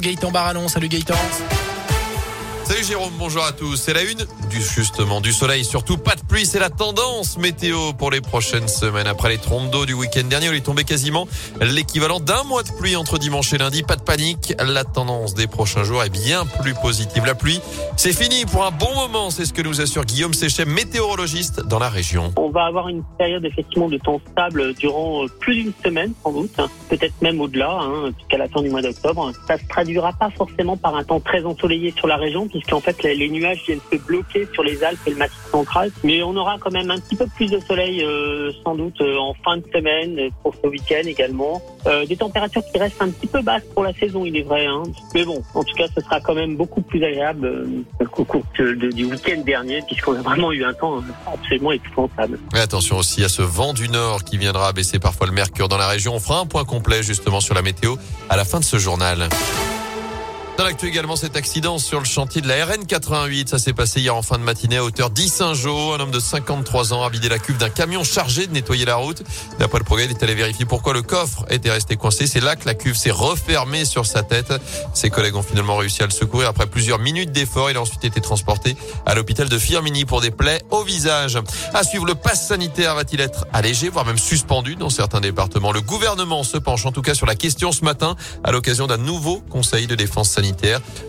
Gaëtan Barallon. Salut Gaëtan. Salut Jérôme, bonjour à tous. C'est la une du justement du soleil, surtout pas de pluie, c'est la tendance météo pour les prochaines semaines. Après les trompes d'eau du week-end dernier, il est tombé quasiment l'équivalent d'un mois de pluie entre dimanche et lundi. Pas de panique, la tendance des prochains jours est bien plus positive. La pluie, c'est fini pour un bon moment, c'est ce que nous assure Guillaume Séchet, météorologiste dans la région. On va avoir une période effectivement de temps stable durant plus d'une semaine sans doute, peut-être même au-delà, hein, jusqu'à la fin du mois d'octobre. Ça se traduira pas forcément par un temps très ensoleillé sur la région puisqu'en fait les, nuages viennent se bloquer sur les Alpes et le Massif central. Mais on aura quand même un petit peu plus de soleil euh, sans doute euh, en fin de semaine, euh, pour ce week-end également. des températures qui restent un petit peu basses pour la saison, il est vrai. Hein. Mais bon, en tout cas, ce sera quand même beaucoup plus agréable qu'au cours du week-end dernier, puisqu'on a vraiment eu un temps absolument épouvantable. Mais attention aussi à ce vent du nord qui viendra baisser parfois le mercure dans la région. On fera un point complet justement sur la météo à la fin de ce journal. Dans l'actu également, cet accident sur le chantier de la RN 88. Ça s'est passé hier en fin de matinée à hauteur d'Issingeau. Un homme de 53 ans a vidé la cuve d'un camion chargé de nettoyer la route. D'après le progrès, il est allé vérifier pourquoi le coffre était resté coincé. C'est là que la cuve s'est refermée sur sa tête. Ses collègues ont finalement réussi à le secourir. Après plusieurs minutes d'effort, il a ensuite été transporté à l'hôpital de Firmini pour des plaies au visage. À suivre, le pass sanitaire va-t-il être allégé, voire même suspendu dans certains départements? Le gouvernement se penche en tout cas sur la question ce matin à l'occasion d'un nouveau conseil de défense sanitaire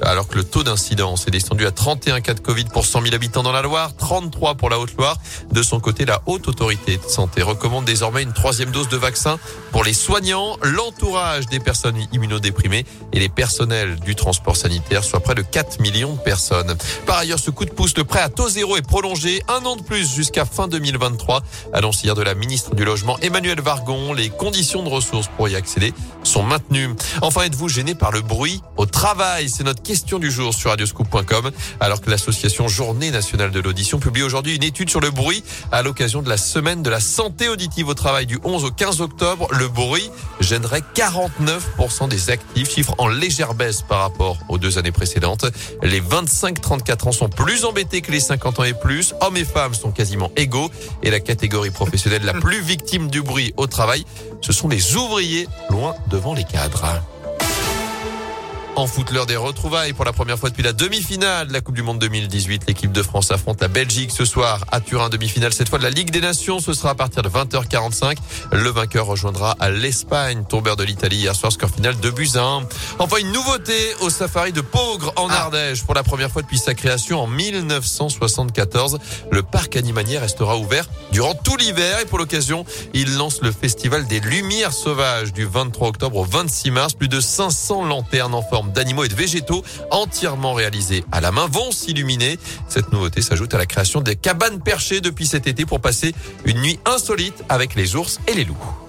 alors que le taux d'incidence est descendu à 31 cas de Covid pour 100 000 habitants dans la Loire, 33 pour la Haute-Loire. De son côté, la Haute Autorité de Santé recommande désormais une troisième dose de vaccin pour les soignants, l'entourage des personnes immunodéprimées et les personnels du transport sanitaire, soit près de 4 millions de personnes. Par ailleurs, ce coup de pouce, le prêt à taux zéro est prolongé un an de plus jusqu'à fin 2023. Annonce hier de la ministre du Logement Emmanuel Vargon. Les conditions de ressources pour y accéder sont maintenues. Enfin, êtes-vous gêné par le bruit au travail? C'est notre question du jour sur radioscoop.com. Alors que l'association Journée nationale de l'audition publie aujourd'hui une étude sur le bruit à l'occasion de la semaine de la santé auditive au travail du 11 au 15 octobre. Le bruit gênerait 49% des actifs, chiffre en légère baisse par rapport aux deux années précédentes. Les 25-34 ans sont plus embêtés que les 50 ans et plus. Hommes et femmes sont quasiment égaux et la catégorie professionnelle la plus victime du bruit au travail, ce sont les ouvriers loin devant les cadres. En foot, l'heure des retrouvailles pour la première fois depuis la demi-finale de la Coupe du Monde 2018. L'équipe de France affronte la Belgique ce soir à Turin, demi-finale cette fois de la Ligue des Nations. Ce sera à partir de 20h45. Le vainqueur rejoindra à l'Espagne, tombeur de l'Italie hier soir, score final de buts Enfin, une nouveauté au safari de Pogre en ah. Ardèche. Pour la première fois depuis sa création en 1974, le parc animalier restera ouvert durant tout l'hiver et pour l'occasion, il lance le festival des Lumières Sauvages du 23 octobre au 26 mars. Plus de 500 lanternes en forme d'animaux et de végétaux entièrement réalisés à la main vont s'illuminer. Cette nouveauté s'ajoute à la création des cabanes perchées depuis cet été pour passer une nuit insolite avec les ours et les loups.